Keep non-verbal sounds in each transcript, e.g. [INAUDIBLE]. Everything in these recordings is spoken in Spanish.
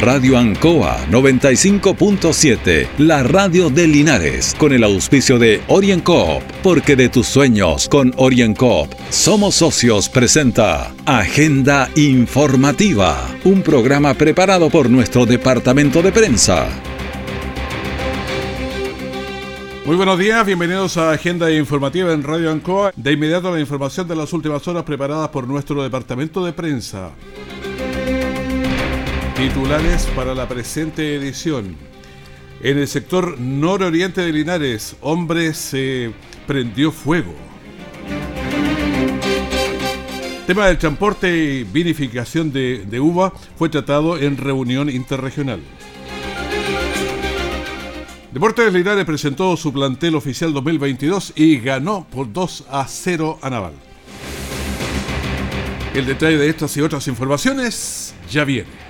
Radio Ancoa 95.7, la radio de Linares, con el auspicio de OrienCoop, porque de tus sueños con OrienCoop somos socios presenta Agenda Informativa, un programa preparado por nuestro departamento de prensa. Muy buenos días, bienvenidos a Agenda Informativa en Radio Ancoa. De inmediato la información de las últimas horas preparadas por nuestro departamento de prensa. Titulares para la presente edición. En el sector nororiente de Linares, hombre se prendió fuego. tema del transporte y vinificación de, de uva fue tratado en reunión interregional. Deportes Linares presentó su plantel oficial 2022 y ganó por 2 a 0 a Naval. El detalle de estas y otras informaciones ya viene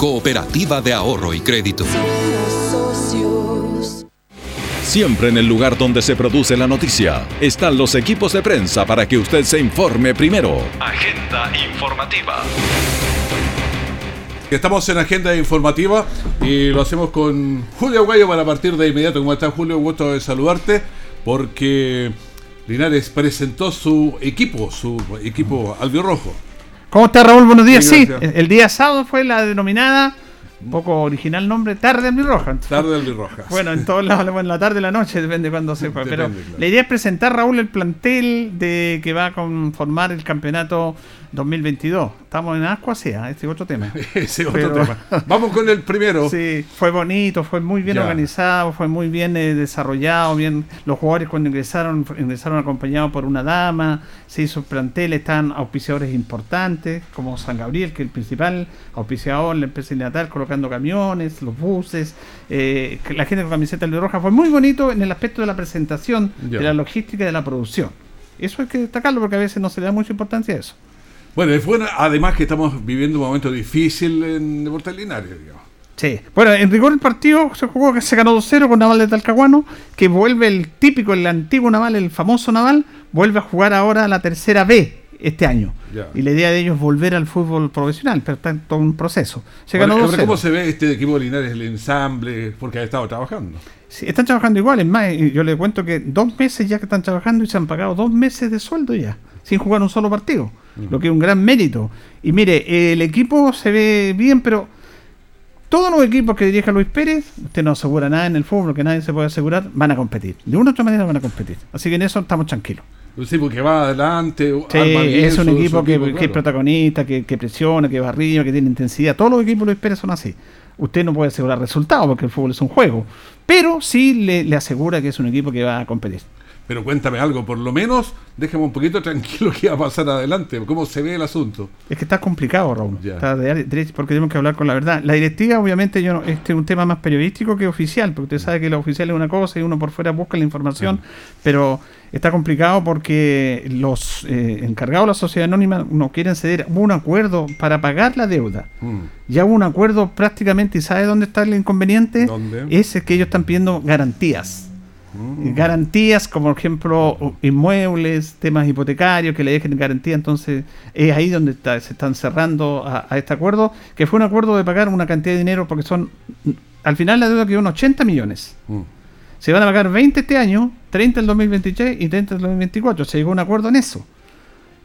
Cooperativa de Ahorro y Crédito. Siempre en el lugar donde se produce la noticia están los equipos de prensa para que usted se informe primero. Agenda informativa. Estamos en agenda informativa y lo hacemos con Julio Guayo para partir de inmediato. ¿Cómo está Julio? Gusto de saludarte porque Linares presentó su equipo, su equipo albirrojo. ¿Cómo está Raúl? Buenos días. Sí, el día sábado fue la denominada, un poco original nombre, Tarde Albirroja. Tarde Albirroja. Bueno, en todos lados, en la tarde o la noche, depende de cuándo se fue. Pero la idea es presentar, Raúl, el plantel de que va a conformar el campeonato 2022. Estamos en Ascua, sí, ¿ah? este es otro tema. [LAUGHS] Ese otro tema. [LAUGHS] Vamos con el primero. Sí, fue bonito, fue muy bien organizado, fue muy bien eh, desarrollado, bien los jugadores cuando ingresaron, ingresaron acompañados por una dama, se hizo plantel, están auspiciadores importantes, como San Gabriel, que es el principal auspiciador, la empresa natal colocando camiones, los buses, eh, la gente con camiseta de roja, fue muy bonito en el aspecto de la presentación, de la logística y de la producción. Eso hay que destacarlo porque a veces no se le da mucha importancia a eso. Bueno, es bueno, además que estamos viviendo un momento difícil en Deportes Linares, digamos. Sí. Bueno, en rigor el partido se jugó que se ganó 2-0 con Naval de Talcahuano, que vuelve el típico, el antiguo Naval, el famoso Naval, vuelve a jugar ahora la tercera B este año. Y la idea de ellos es volver al fútbol profesional, pero está en todo un proceso. Se ganó ¿Cómo se ve este equipo de Linares, el ensamble? Porque ha estado trabajando. Sí, están trabajando igual, es más, yo les cuento que dos meses ya que están trabajando y se han pagado dos meses de sueldo ya, sin jugar un solo partido lo que es un gran mérito. Y mire, el equipo se ve bien, pero todos los equipos que dirija Luis Pérez, usted no asegura nada en el fútbol, que nadie se puede asegurar, van a competir. De una u otra manera van a competir. Así que en eso estamos tranquilos. Sí, porque va adelante. Sí, es un equipo, que, es protagonista, que, presiona, que va arriba, que tiene intensidad. Todos los equipos Luis Pérez son así. Usted no puede asegurar resultados porque el fútbol es un juego, pero sí le asegura que es un equipo que va a competir. Pero cuéntame algo, por lo menos déjame un poquito [LAUGHS] tranquilo que va a pasar adelante. ¿Cómo se ve el asunto? Es que está complicado, Raúl. Está porque tenemos que hablar con la verdad. La directiva, obviamente, yo este es un tema más periodístico que oficial, porque usted sabe que lo oficial es una cosa y uno por fuera busca la información, pero está complicado porque los eh, encargados de la sociedad anónima no quieren ceder. Hubo un acuerdo para pagar la deuda. Mm. Ya hubo un acuerdo prácticamente, ¿y sabe dónde está el inconveniente? ¿Dónde? Es que ellos están pidiendo garantías. Mm. Garantías, como por ejemplo inmuebles, temas hipotecarios que le dejen garantía, entonces es ahí donde se están cerrando a, este acuerdo, que fue un acuerdo de pagar una cantidad de dinero, porque son, al final la deuda quedó en 80 millones. Mm. Se van a pagar 20 este año, 30 el 2023 y 30 el 2024. Se llegó a un acuerdo en eso.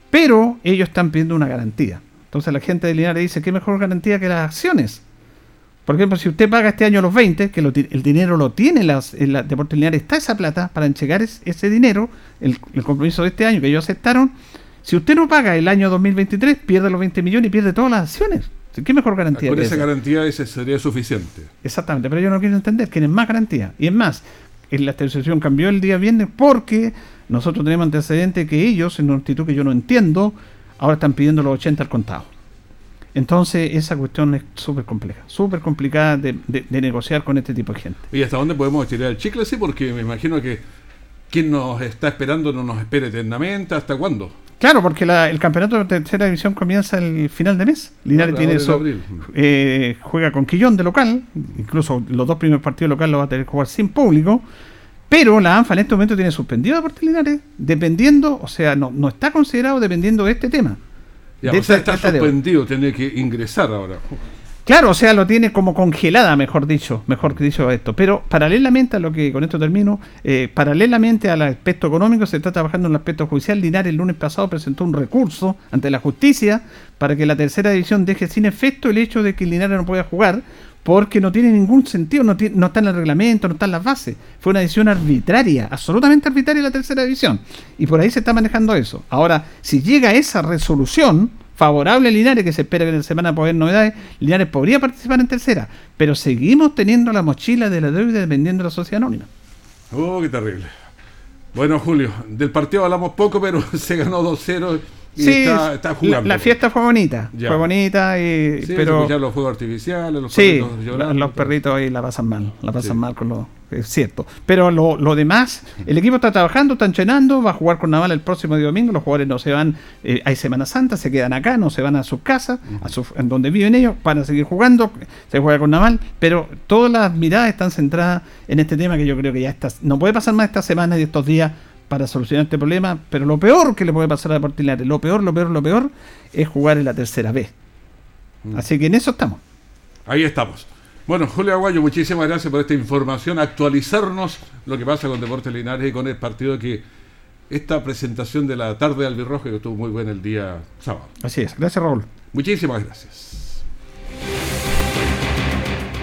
Pero ellos están pidiendo una garantía. Entonces la gente de Linares dice, ¿qué mejor garantía que las acciones? Por ejemplo, si usted paga este año los 20, que el dinero lo tiene las, en la Deportes Lineal, está esa plata para entregar ese dinero, el, compromiso de este año que ellos aceptaron. Si usted no paga el año 2023, pierde los 20 millones y pierde todas las acciones. ¿Qué mejor garantía? Con esa, garantía ese sería suficiente. Exactamente, pero yo no quiero entender, quieren más garantía. Y es más, la tercera cambió el día viernes porque nosotros tenemos antecedentes que ellos, en una actitud que yo no entiendo, ahora están pidiendo los 80 al contado. Entonces, esa cuestión es súper compleja, súper complicada de, negociar con este tipo de gente. ¿Y hasta dónde podemos estirar el chicle? Sí, porque me imagino que quien nos está esperando no nos espere eternamente. ¿Hasta cuándo? Claro, porque el campeonato de tercera división comienza el final de mes. Linares tiene eso. Eh, juega con Quillón de local. Incluso los dos primeros partidos locales los va a tener que jugar sin público. Pero la ANFA en este momento tiene suspendido a Deportes Linares, dependiendo, o sea, no, no está considerado dependiendo de este tema. Ya, o sea, está suspendido, tiene que ingresar ahora. Claro, o sea, lo tiene como congelada, mejor dicho, mejor dicho esto. Pero paralelamente a lo que, con esto termino, eh, paralelamente al aspecto económico, se está trabajando en el aspecto judicial. Linares el lunes pasado presentó un recurso ante la justicia para que la tercera división deje sin efecto el hecho de que Linares no pueda jugar, porque no tiene ningún sentido, no, no está en el reglamento, no está en las bases. Fue una decisión arbitraria, absolutamente arbitraria la tercera división. Y por ahí se está manejando eso. Ahora, si llega esa resolución favorable a Linares, que se espera que en la semana pueda haber novedades, Linares podría participar en tercera, pero seguimos teniendo la mochila de la deuda dependiendo de la sociedad anónima. Oh, qué terrible. Bueno, Julio, del partido hablamos poco, pero [LAUGHS] se ganó 2-0 sí, está, jugando. La, fiesta fue bonita, fue bonita, y, sí, pero... Ya los fuegos artificiales, los sí, perritos los perritos ahí la pasan mal, la pasan mal con los... Es cierto. Pero lo, lo, demás, [LAUGHS] el equipo está trabajando, está entrenando, va a jugar con Naval el próximo día domingo, los jugadores no se van, eh, hay Semana Santa, se quedan acá, no se van a sus casas, a su, en donde viven ellos, van a seguir jugando, se juega con Naval, pero todas las miradas están centradas en este tema que yo creo que ya está, no puede pasar más esta semana y estos días para solucionar este problema, pero lo peor que le puede pasar a Deportes Linares, lo peor, lo peor, lo peor, es jugar en la tercera vez. Mm. Así que en eso estamos. Ahí estamos. Bueno, Julio Aguayo, muchísimas gracias por esta información, actualizarnos lo que pasa con Deportes Linares y con el partido que esta presentación de la tarde de Albirroja que estuvo muy buena el día sábado. Así es, gracias Raúl. Muchísimas gracias.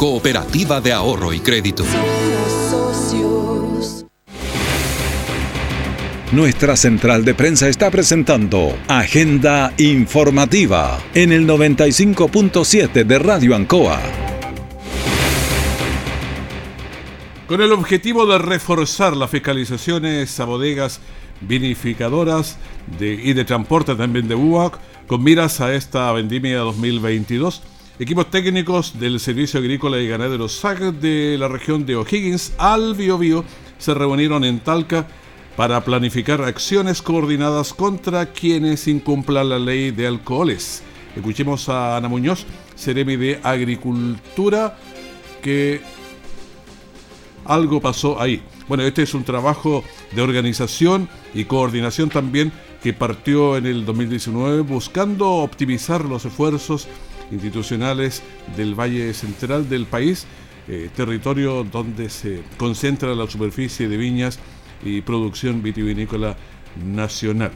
Cooperativa de Ahorro y Crédito. Nuestra central de prensa está presentando Agenda Informativa en el 95.7 de Radio Ancoa. Con el objetivo de reforzar las fiscalizaciones a bodegas vinificadoras y de transporte también de UAC, con miras a esta vendimia 2022, Equipos técnicos del Servicio Agrícola y Ganadero SAC de la región de O'Higgins al Biobío se reunieron en Talca para planificar acciones coordinadas contra quienes incumplan la ley de alcoholes. Escuchemos a Ana Muñoz, Ceremi de Agricultura, que algo pasó ahí. Bueno, este es un trabajo de organización y coordinación también que partió en el 2019 buscando optimizar los esfuerzos institucionales del Valle Central del país, eh, territorio donde se concentra la superficie de viñas y producción vitivinícola nacional.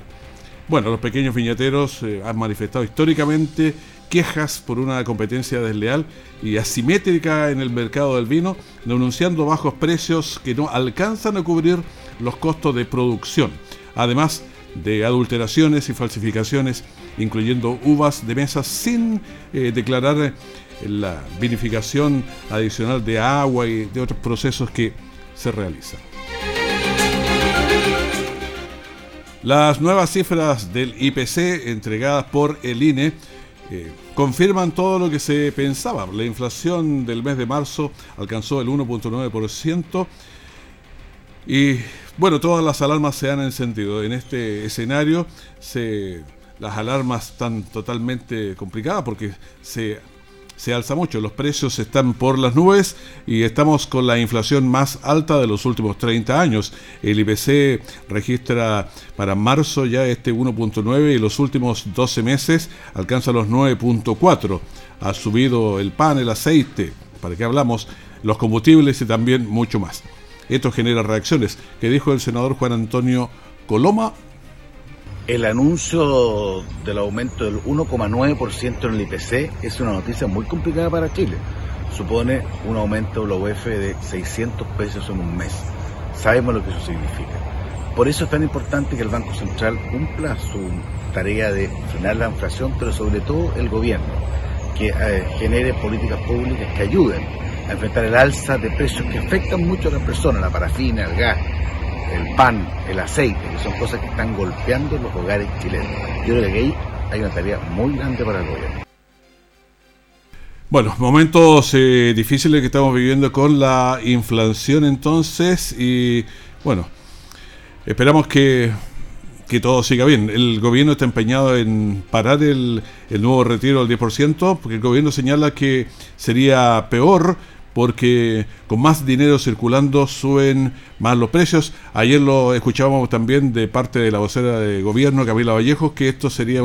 Bueno, los pequeños viñateros eh, han manifestado históricamente quejas por una competencia desleal y asimétrica en el mercado del vino, denunciando bajos precios que no alcanzan a cubrir los costos de producción. Además de adulteraciones y falsificaciones incluyendo uvas de mesa sin eh, declarar eh, la vinificación adicional de agua y de otros procesos que se realizan. Las nuevas cifras del IPC entregadas por el INE eh, confirman todo lo que se pensaba. La inflación del mes de marzo alcanzó el 1.9% y bueno, todas las alarmas se han encendido. En este escenario se las alarmas están totalmente complicadas porque se, se alza mucho, los precios están por las nubes y estamos con la inflación más alta de los últimos 30 años. El IPC registra para marzo ya este 1.9 y los últimos 12 meses alcanza los 9.4. Ha subido el pan, el aceite, para qué hablamos, los combustibles y también mucho más. esto genera reacciones. ¿Qué dijo el senador Juan Antonio Coloma? El anuncio del aumento del 1,9% en el IPC es una noticia muy complicada para Chile. Supone un aumento de la UEF de 600 pesos en un mes. Sabemos lo que eso significa. Por eso es tan importante que el Banco Central cumpla su tarea de frenar la inflación, pero sobre todo el gobierno, que eh, genere políticas públicas que ayuden a enfrentar el alza de precios que afectan mucho a las personas, la parafina, el gas, el pan, el aceite, que son cosas que están golpeando los hogares chilenos. Yo creo que ahí hay una tarea muy grande para el gobierno. Bueno, momentos eh, difíciles que estamos viviendo con la inflación entonces y bueno, esperamos que, que todo siga bien. El gobierno está empeñado en parar el, el nuevo retiro del 10% porque el gobierno señala que sería peor porque con más dinero circulando suben más los precios. Ayer lo escuchábamos también de parte de la vocera de gobierno, Gabriela Vallejos, que esto sería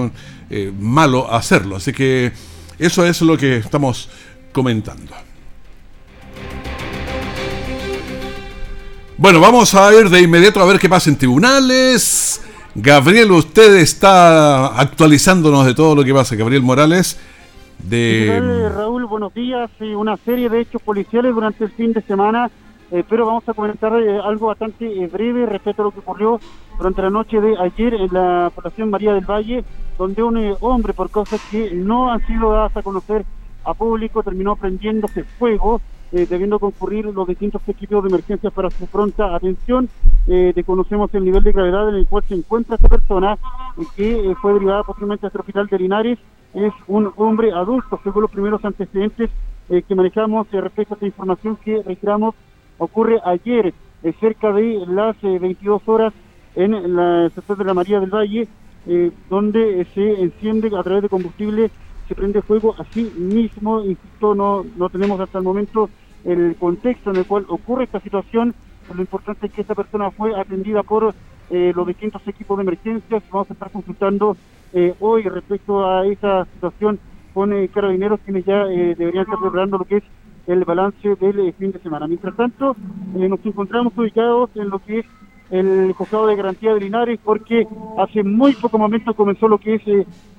eh, malo hacerlo. Así que eso es lo que estamos comentando. Bueno, vamos a ir de inmediato a ver qué pasa en tribunales. Gabriel, usted está actualizándonos de todo lo que pasa. Gabriel Morales, de... Raúl, buenos días. Una serie de hechos policiales durante el fin de semana, eh, pero vamos a comentar eh, algo bastante eh, breve respecto a lo que ocurrió durante la noche de ayer en la población María del Valle, donde un hombre, por cosas que no han sido dadas a conocer a público, terminó prendiéndose fuego. debiendo concurrir los distintos equipos de emergencia para su pronta atención. desconocemos el nivel de gravedad en el cual se encuentra esta persona, que fue derivada posteriormente a este hospital de Linares es un hombre adulto, según los primeros antecedentes eh, que manejamos eh, respecto a esta información que reiteramos ocurre ayer, eh, cerca de las 22 horas en la sector de la María del Valle, donde se enciende a través de combustible, se prende fuego así mismo, insisto, no, no tenemos hasta el momento el contexto en el cual ocurre esta situación, lo importante es que esta persona fue atendida por los distintos equipos de emergencia, vamos a estar consultando eh, hoy respecto a esa situación con eh, carabineros quienes ya eh, deberían estar preparando lo que es el balance del fin de semana. Mientras tanto, nos encontramos ubicados en lo que es el juzgado de garantía de Linares porque hace muy poco momento comenzó lo que es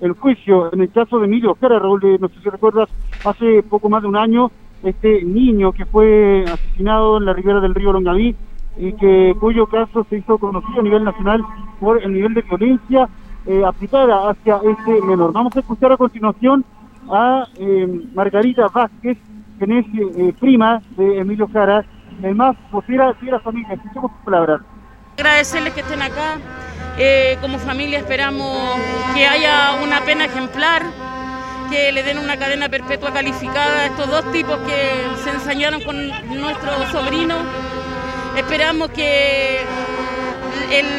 el juicio en el caso de Emilio Jara, Raúl, no sé si recuerdas, hace poco más de un año este niño que fue asesinado en la ribera del río Longaví y que cuyo caso se hizo conocido a nivel nacional por el nivel de violencia eh, aplicada hacia este menor. Vamos a escuchar a continuación a eh, Margarita Vázquez, que es eh, prima de Emilio Jara, además vocera de la familia. Escuchemos sus palabras. Agradecerles que estén acá. Eh, como familia esperamos que haya una pena ejemplar, que le den una cadena perpetua calificada a estos dos tipos que se ensañaron con nuestro sobrino. Esperamos que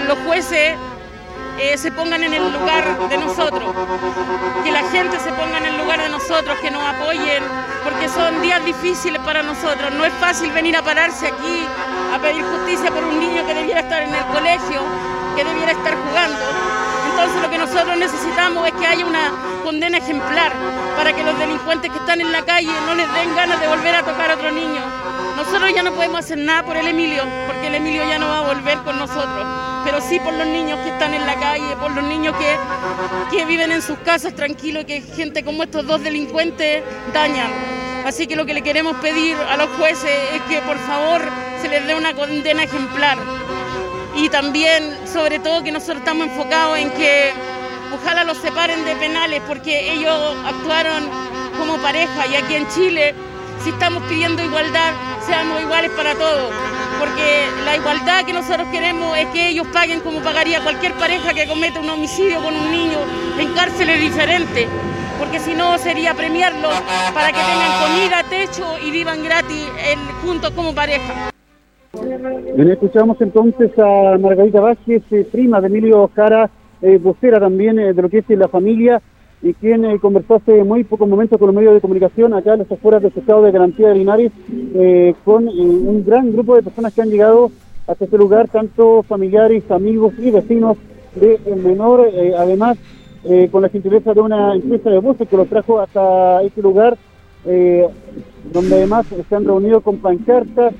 los jueces eh, se pongan en el lugar de nosotros, que la gente se ponga en el lugar de nosotros, que nos apoyen, porque son días difíciles para nosotros. No es fácil venir a pararse aquí a pedir justicia por un niño que debiera estar en el colegio, que debiera estar jugando. Entonces lo que nosotros necesitamos es que haya una condena ejemplar para que los delincuentes que están en la calle no les den ganas de volver a tocar a otro niño. Nosotros ya no podemos hacer nada por el Emilio, porque el Emilio ya no va a volver con nosotros pero sí por los niños que están en la calle, por los niños que, que viven en sus casas tranquilos que gente como estos dos delincuentes dañan. Así que lo que le queremos pedir a los jueces es que por favor se les dé una condena ejemplar. Y también, sobre todo, que nosotros estamos enfocados en que ojalá los separen de penales porque ellos actuaron como pareja y aquí en Chile, si estamos pidiendo igualdad, seamos iguales para todos porque la igualdad que nosotros queremos es que ellos paguen como pagaría cualquier pareja que cometa un homicidio con un niño en cárceles diferentes, porque si no sería premiarlos para que tengan comida, techo y vivan gratis juntos como pareja. Bien, escuchamos entonces a Margarita Vázquez, eh, prima de Emilio Jara, eh, vocera también eh, de lo que es la familia y quien eh, conversó hace muy pocos momentos con los medios de comunicación acá en las afueras del estado de garantía de Linares eh, con eh, un gran grupo de personas que han llegado hasta este lugar, tanto familiares, amigos y vecinos de el menor, además con la gentileza de una empresa de buses que los trajo hasta este lugar, donde además se han reunido con pancartas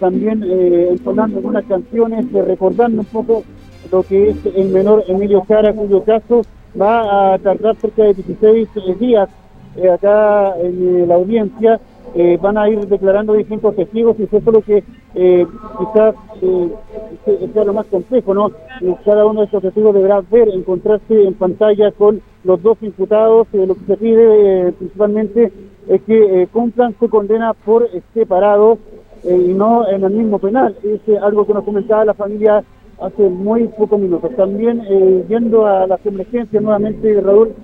también entonando algunas canciones, recordando un poco lo que es el menor Emilio Jara, cuyo caso va a tardar cerca de 16 días acá en la audiencia eh, van a ir declarando distintos testigos y eso es lo que eh, quizás eh, sea lo más complejo, ¿no? Cada uno de estos testigos deberá ver, encontrarse en pantalla con los dos imputados. lo que se pide principalmente es que cumplan su condena por separado y no en el mismo penal. Es algo que nos comentaba la familia hace muy pocos minutos. También yendo a las emergencias nuevamente, Raúl,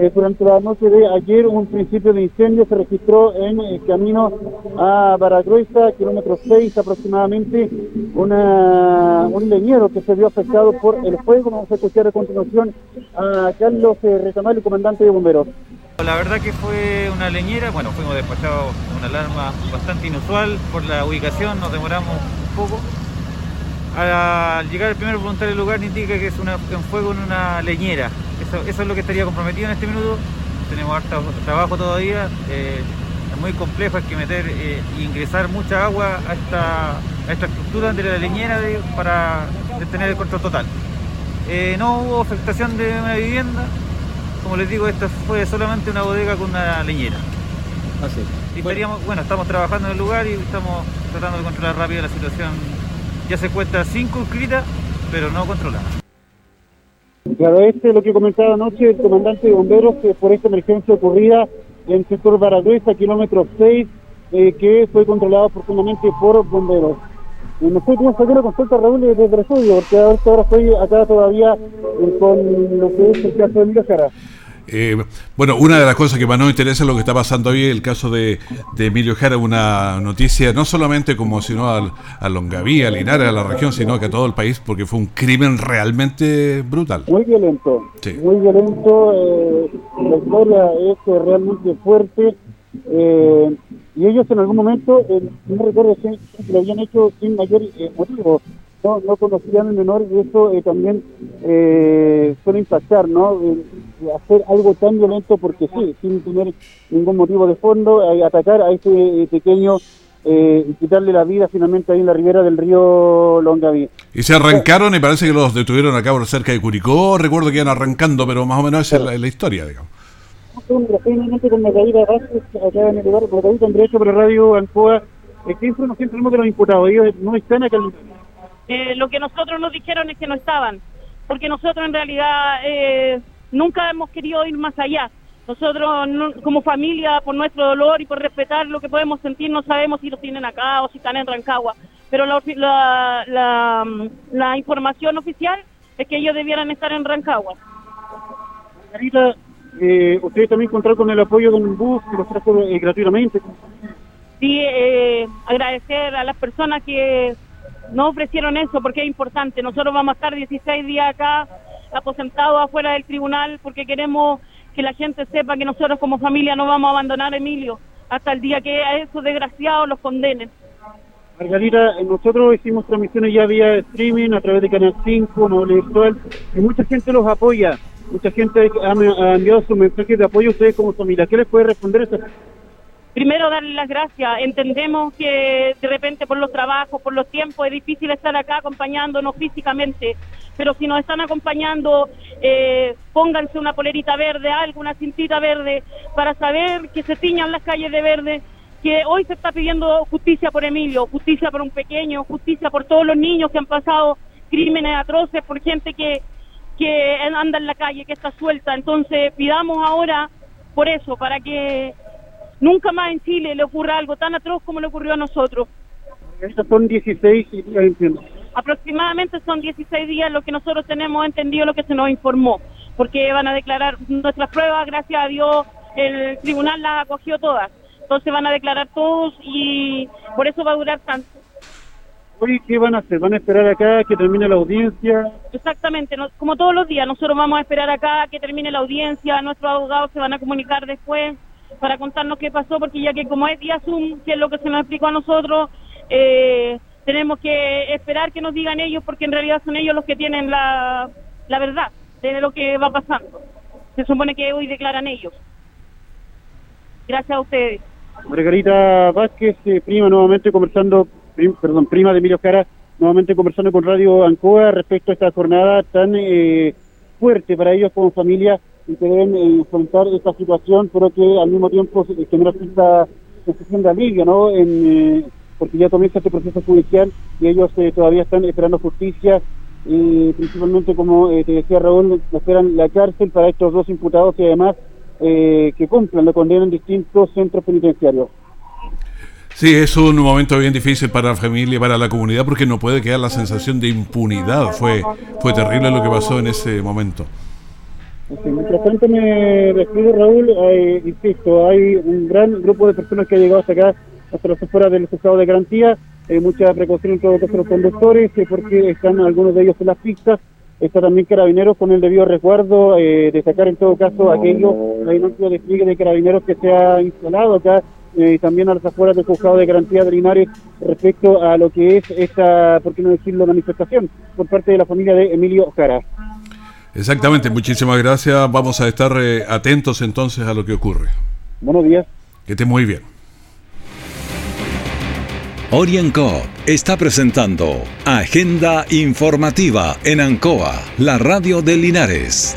eh, durante la noche de ayer un principio de incendio se registró en el camino a Baragruesa, kilómetro 6 aproximadamente, una, un leñero que se vio afectado por el fuego. Vamos a escuchar a continuación a Carlos eh, el comandante de bomberos. La verdad que fue una leñera, bueno, fuimos despachados una alarma bastante inusual por la ubicación, nos demoramos un poco. Al llegar el primer voluntario del lugar indica que es una, un fuego en una leñera, eso, es lo que estaría comprometido en este minuto. Tenemos harto trabajo todavía. Eh, es muy complejo, hay que meter e ingresar mucha agua a esta, esta estructura de la leñera para detener el control total. Eh, no hubo afectación de una vivienda. Como les digo, esta fue solamente una bodega con una leñera. Así. Y bueno, estamos trabajando en el lugar y estamos tratando de controlar rápido la situación. Ya se cuenta circunscrita, pero no controlada. Claro, este es lo que comentaba anoche el comandante de bomberos que por esta emergencia ocurrida en el sector Baragüesa, kilómetro 6, eh, que fue controlado profundamente por bomberos. Y no sé cómo sacar la consulta, Raúl, desde el estudio, porque ahora estoy acá todavía eh, con lo que es el caso de Emilio Jara. Eh, bueno, una de las cosas que más nos interesa es lo que está pasando hoy, el caso de, Emilio Jara, una noticia no solamente como sino al, a Longaví, a Linares, a la región, sino que a todo el país, porque fue un crimen realmente brutal. Muy violento, muy violento, eh, la historia es realmente fuerte, eh, y ellos en algún momento, no recuerdo si lo habían hecho sin mayor motivo, no, no conocían el menor y eso eh, también eh, suele impactar, ¿no? hacer algo tan violento porque sí, sin tener ningún motivo de fondo, eh, atacar a este pequeño y quitarle la vida finalmente ahí en la ribera del río Longaví. Y se arrancaron y parece que los detuvieron acá por cerca de Curicó, recuerdo que iban arrancando, pero más o menos esa es la, historia, digamos. Finalmente con Margarita Vázquez, acá en el lugar, por ahí tendré hecho por la radio Ancoa, ¿qué información tenemos de los imputados? Ellos no están acá en eh, lo que nosotros nos dijeron es que no estaban, porque nosotros en realidad eh, nunca hemos querido ir más allá. Nosotros como familia, por nuestro dolor y por respetar lo que podemos sentir, no sabemos si los tienen acá o si están en Rancagua. Pero la, la, información oficial es que ellos debieran estar en Rancagua. Margarita, eh, ustedes también contaron con el apoyo de un bus que los trajo eh, gratuitamente. Sí, eh, agradecer a las personas que no ofrecieron eso porque es importante. Nosotros vamos a estar 16 días acá aposentados afuera del tribunal porque queremos que la gente sepa que nosotros como familia no vamos a abandonar a Emilio hasta el día que a esos desgraciados los condenen. Margarita, nosotros hicimos transmisiones ya vía streaming a través de Canal 5, Noble Virtual, y mucha gente los apoya, mucha gente ha, enviado su mensaje de apoyo a ustedes como familia. ¿Qué les puede responder eso? Primero darle las gracias. Entendemos que de repente por los trabajos, por los tiempos, es difícil estar acá acompañándonos físicamente, pero si nos están acompañando, eh, pónganse una polerita verde, algo, una cintita verde, para saber que se tiñan las calles de verde, que hoy se está pidiendo justicia por Emilio, justicia por un pequeño, justicia por todos los niños que han pasado crímenes atroces, por gente que, que anda en la calle, que está suelta. Entonces pidamos ahora por eso, para que Nunca más en Chile le ocurra algo tan atroz como le ocurrió a nosotros. Estos son 16 días, Aproximadamente son 16 días lo que nosotros tenemos entendido, lo que se nos informó, porque van a declarar nuestras pruebas, gracias a Dios, el tribunal las acogió todas. Entonces van a declarar todos y por eso va a durar tanto. Oye, ¿qué van a hacer? ¿Van a esperar acá que termine la audiencia? Exactamente, como todos los días, nosotros vamos a esperar acá que termine la audiencia, nuestros abogados se van a comunicar después para contarnos qué pasó, porque ya que como es día Zoom, que es lo que se nos explicó a nosotros, eh, tenemos que esperar que nos digan ellos, porque en realidad son ellos los que tienen la, la verdad de lo que va pasando. Se supone que hoy declaran ellos. Gracias a ustedes. Margarita Vázquez, eh, prima, nuevamente conversando perdón, prima de Emilio Cara, nuevamente conversando con Radio Ancoa respecto a esta jornada tan fuerte para ellos como familia y que deben enfrentar esta situación, pero que al mismo tiempo genera esta sensación de alivio, ¿no? En, porque ya comienza este proceso judicial y ellos todavía están esperando justicia y principalmente, como te decía Raúl, esperan la cárcel para estos dos imputados y además eh, que cumplan la condena en distintos centros penitenciarios. Sí, es un momento bien difícil para la familia para la comunidad porque no puede quedar la sensación de impunidad. Fue, fue terrible lo que pasó en ese momento. Mientras tanto me despido, Raúl, insisto, hay un gran grupo de personas que ha llegado hasta acá, hasta las afueras del juzgado de garantía, hay mucha precaución en todo caso los conductores, eh, porque están algunos de ellos en las pistas, Está también Carabineros con el debido resguardo, eh, destacar en todo caso aquello, hay un despliegue de Carabineros que se ha instalado acá eh, y también a las afueras del juzgado de garantía de Linares respecto a lo que es esta, por qué no decirlo, manifestación por parte de la familia de Emilio Jara. Exactamente, muchísimas gracias. Vamos a estar eh, atentos entonces a lo que ocurre. Buenos días. Que esté muy bien. Orienco está presentando Agenda Informativa en Ancoa, la radio de Linares.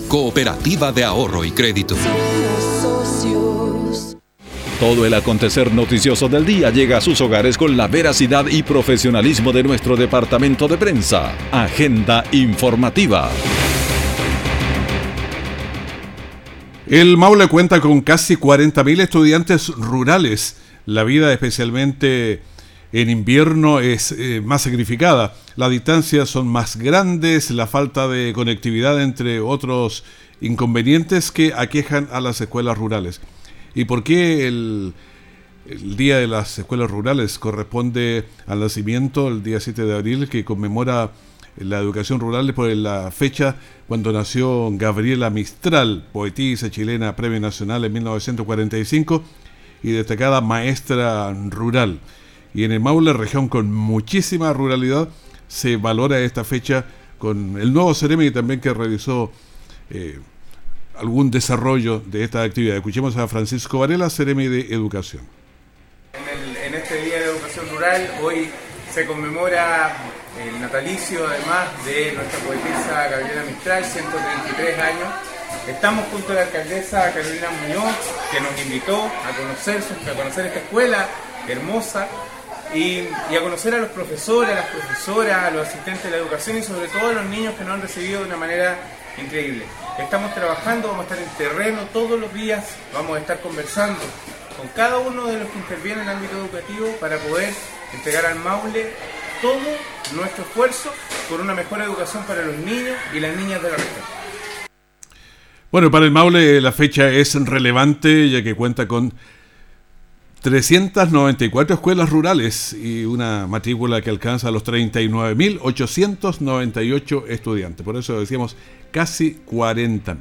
Cooperativa de Ahorro y Crédito. Todo el acontecer noticioso del día llega a sus hogares con la veracidad y profesionalismo de nuestro departamento de prensa. Agenda informativa. El Maule cuenta con casi 40.000 estudiantes rurales. La vida especialmente en invierno es eh, más sacrificada. Las distancias son más grandes, la falta de conectividad entre otros inconvenientes que aquejan a las escuelas rurales. ¿Y por qué el, el Día de las Escuelas Rurales corresponde al nacimiento, el día 7 de abril, que conmemora la educación rural por la fecha cuando nació Gabriela Mistral, poetisa chilena, premio nacional en 1945 y destacada maestra rural. Y en el Maule, región con muchísima ruralidad, se valora esta fecha con el nuevo Ceremi también que realizó eh, algún desarrollo de esta actividad. Escuchemos a Francisco Varela, Ceremi de Educación. En, este Día de Educación Rural, hoy se conmemora el natalicio además de nuestra poetisa Gabriela Mistral, 133 años. Estamos junto a la alcaldesa Carolina Muñoz, que nos invitó a conocer, a conocer esta escuela hermosa y, a conocer a los profesores, a las profesoras, a los asistentes de la educación y sobre todo a los niños que nos han recibido de una manera increíble. Estamos trabajando, vamos a estar en terreno todos los días, vamos a estar conversando con cada uno de los que intervienen en el ámbito educativo para poder entregar al Maule todo nuestro esfuerzo por una mejor educación para los niños y las niñas de la región. Bueno, para el Maule la fecha es relevante ya que cuenta con 394 escuelas rurales y una matrícula que alcanza los 39.898 estudiantes. Por eso decíamos casi 40.000.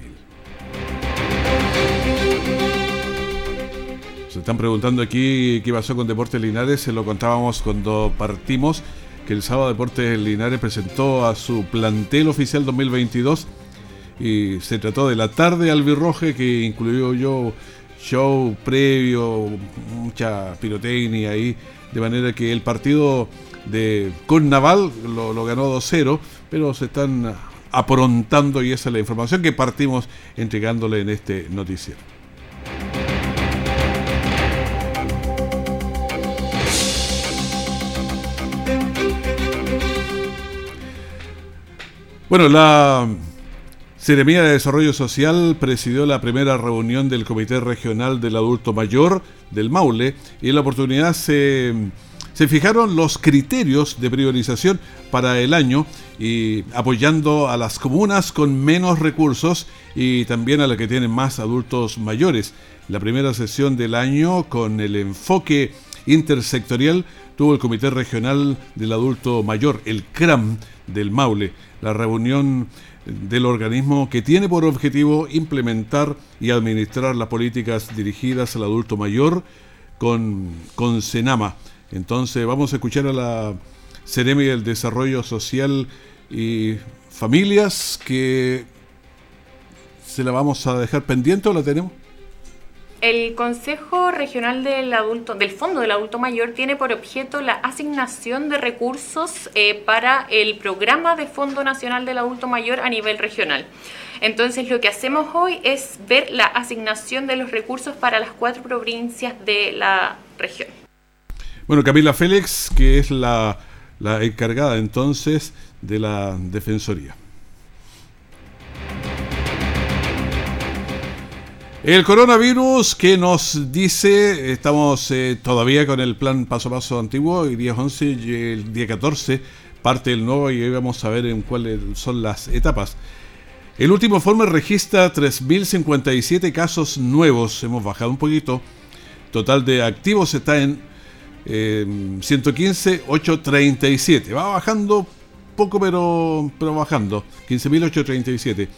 Se están preguntando aquí qué pasó con Deportes Linares. Se lo contábamos cuando partimos que el sábado Deportes Linares presentó a su plantel oficial 2022 y se trató de la tarde albirroje que incluyó yo show previo, mucha pirotecnia ahí, de manera que el partido de con Naval lo, ganó 2-0, pero se están aprontando y esa es la información que partimos entregándole en este noticiero. Bueno, la Seremía de Desarrollo Social presidió la primera reunión del Comité Regional del Adulto Mayor del Maule y en la oportunidad se, se fijaron los criterios de priorización para el año y apoyando a las comunas con menos recursos y también a las que tienen más adultos mayores. La primera sesión del año con el enfoque intersectorial tuvo el Comité Regional del Adulto Mayor, el CRAM del Maule, la reunión del organismo que tiene por objetivo implementar y administrar las políticas dirigidas al adulto mayor con, con Senama. Entonces vamos a escuchar a la Ceremi del Desarrollo Social y Familias que se la vamos a dejar pendiente o la tenemos. El Consejo Regional del Adulto, del Fondo del Adulto Mayor tiene por objeto la asignación de recursos eh, para el programa de Fondo Nacional del Adulto Mayor a nivel regional. Entonces lo que hacemos hoy es ver la asignación de los recursos para las cuatro provincias de la región. Bueno, Camila Félix, que es la, la encargada entonces de la Defensoría. El coronavirus que nos dice, estamos eh, todavía con el plan paso a paso antiguo, el día 11 y el día 14 parte el nuevo y hoy vamos a ver en cuáles son las etapas. El último informe registra 3.057 casos nuevos, hemos bajado un poquito. Total de activos está en eh, 115.837. Va bajando poco, pero, pero bajando. 15.837.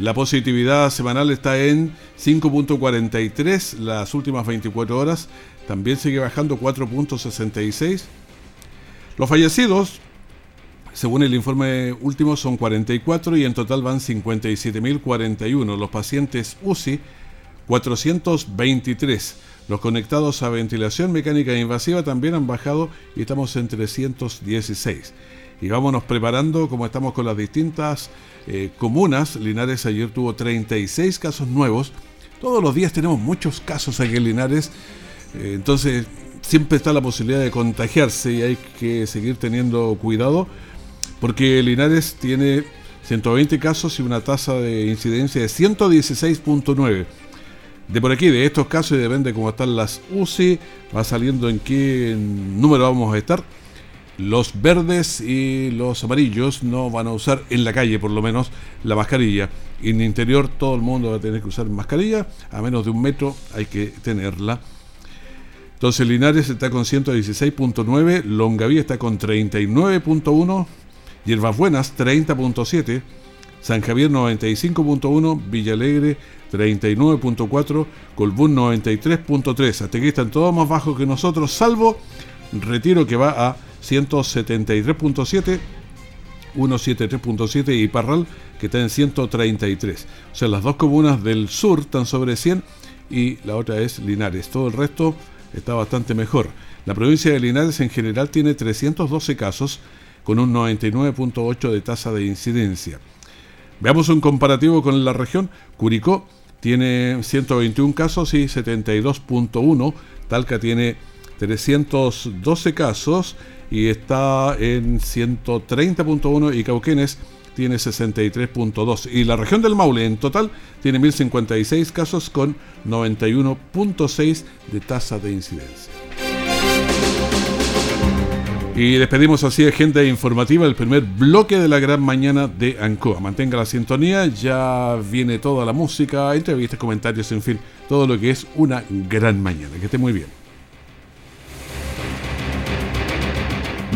La positividad semanal está en 5.43 las últimas 24 horas. También sigue bajando 4.66. Los fallecidos, según el informe último, son 44 y en total van 57.041. Los pacientes UCI, 423. Los conectados a ventilación mecánica invasiva también han bajado y estamos en 316. Y vámonos preparando como estamos con las distintas eh, comunas. Linares ayer tuvo 36 casos nuevos. Todos los días tenemos muchos casos aquí en Linares. Eh, entonces siempre está la posibilidad de contagiarse y hay que seguir teniendo cuidado. Porque Linares tiene 120 casos y una tasa de incidencia de 116.9. De por aquí, de estos casos, y depende cómo están las UCI, va saliendo en qué número vamos a estar los verdes y los amarillos no van a usar en la calle por lo menos la mascarilla. En el interior todo el mundo va a tener que usar mascarilla, a menos de un metro hay que tenerla. Entonces Linares está con 116.9, Longaví está con 39.1, Hierbas Buenas 30.7, San Javier 95.1, Villalegre 39.4, Colbún 93.3. Hasta aquí están todos más bajos que nosotros, salvo Retiro que va a 173.7, 173.7 y Parral que está en 133. O sea, las dos comunas del sur están sobre 100 y la otra es Linares. Todo el resto está bastante mejor. La provincia de Linares en general tiene 312 casos con un 99.8 de tasa de incidencia. Veamos un comparativo con la región. Curicó tiene 121 casos y 72.1. Talca tiene 312 casos y está en 130.1 y Cauquenes tiene 63.2 y la región del Maule en total tiene 1056 casos con 91.6 de tasa de incidencia. Y despedimos así agenda informativa, el primer bloque de la gran mañana de Ancoa. Mantenga la sintonía, ya viene toda la música, entrevistas, comentarios, en fin, todo lo que es una gran mañana. Que esté muy bien.